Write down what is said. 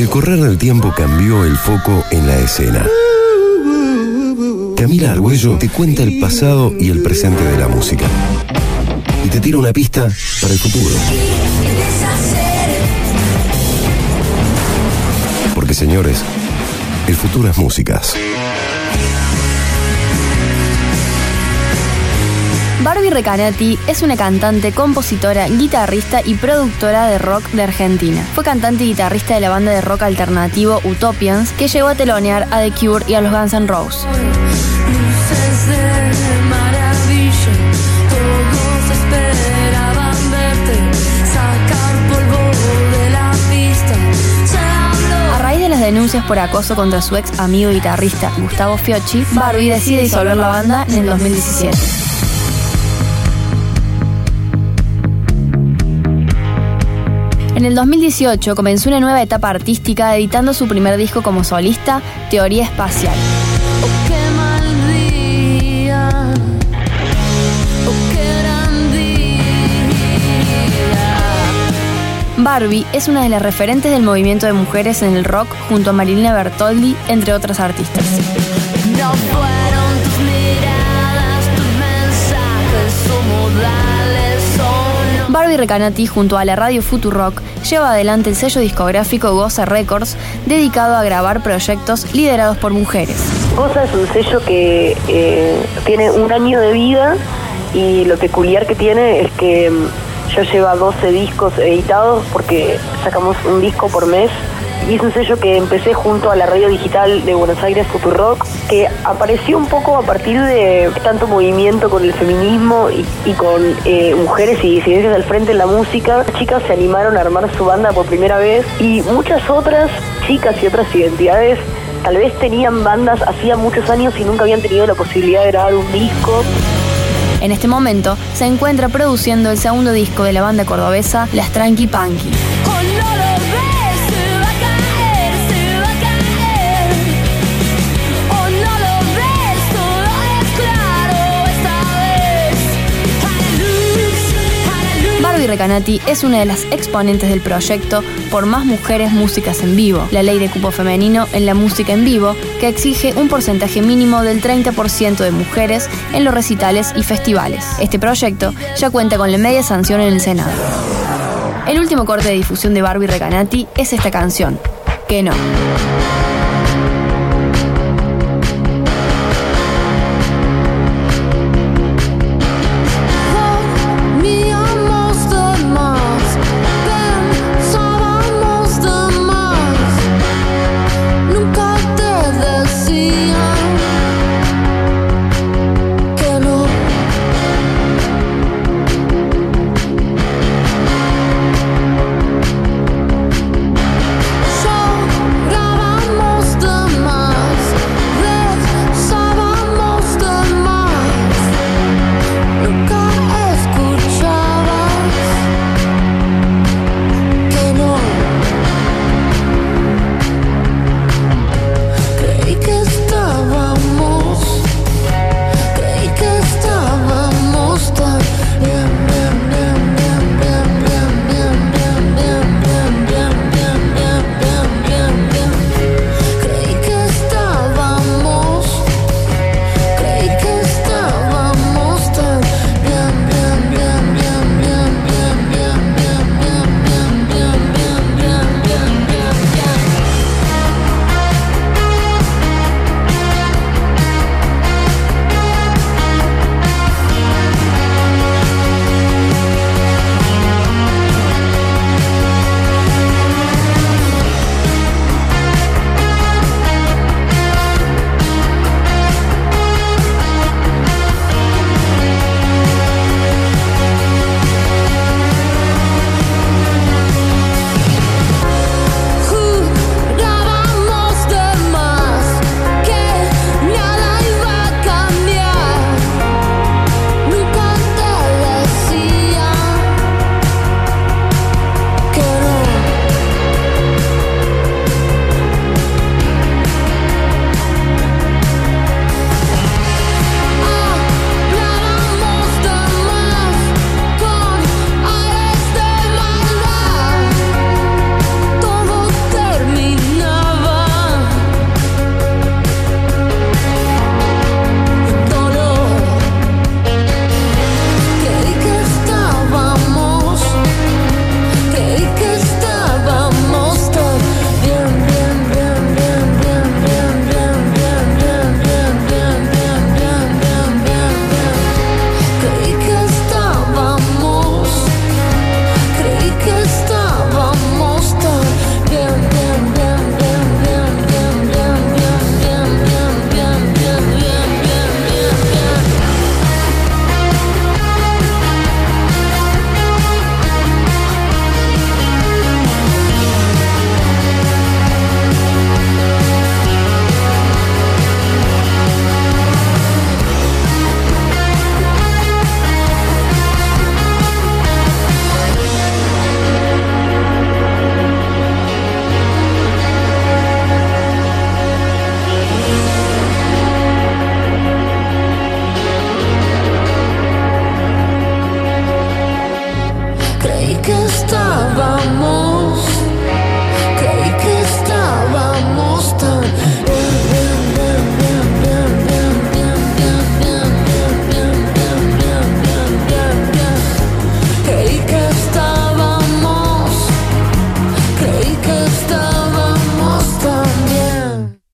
El correr del tiempo cambió el foco en la escena. Camila Argüello te cuenta el pasado y el presente de la música. Y te tira una pista para el futuro. Porque señores, el futuro es músicas. Barbie Recanati es una cantante, compositora, guitarrista y productora de rock de Argentina. Fue cantante y guitarrista de la banda de rock alternativo Utopians, que llegó a telonear a The Cure y a los Guns N' Roses. Denuncias por acoso contra su ex amigo guitarrista Gustavo Fiocchi, Barbie decide disolver la banda en el 2017. En el 2018 comenzó una nueva etapa artística editando su primer disco como solista, Teoría Espacial. Barbie es una de las referentes del movimiento de mujeres en el rock junto a Marilina Bertoldi, entre otras artistas. No Barbie Recanati junto a la radio Futurock lleva adelante el sello discográfico Goza Records dedicado a grabar proyectos liderados por mujeres. Goza es un sello que eh, tiene un año de vida y lo peculiar que tiene es que mm, ya lleva 12 discos editados porque sacamos un disco por mes y es un sello que empecé junto a la radio digital de Buenos Aires Futurock que apareció un poco a partir de tanto movimiento con el feminismo y, con eh, mujeres y disidencias al frente en la música. Las chicas se animaron a armar su banda por primera vez y muchas otras chicas y otras identidades tal vez tenían bandas hacía muchos años y nunca habían tenido la posibilidad de grabar un disco. En este momento se encuentra produciendo el segundo disco de la banda cordobesa Las Tranqui Punky. Barbie Recanati es una de las exponentes del proyecto por más mujeres músicas en vivo, la ley de cupo femenino en la música en vivo, que exige un porcentaje mínimo del 30% de mujeres en los recitales y festivales. Este proyecto ya cuenta con la media sanción en el Senado. El último corte de difusión de Barbie Recanati es esta canción, Que no.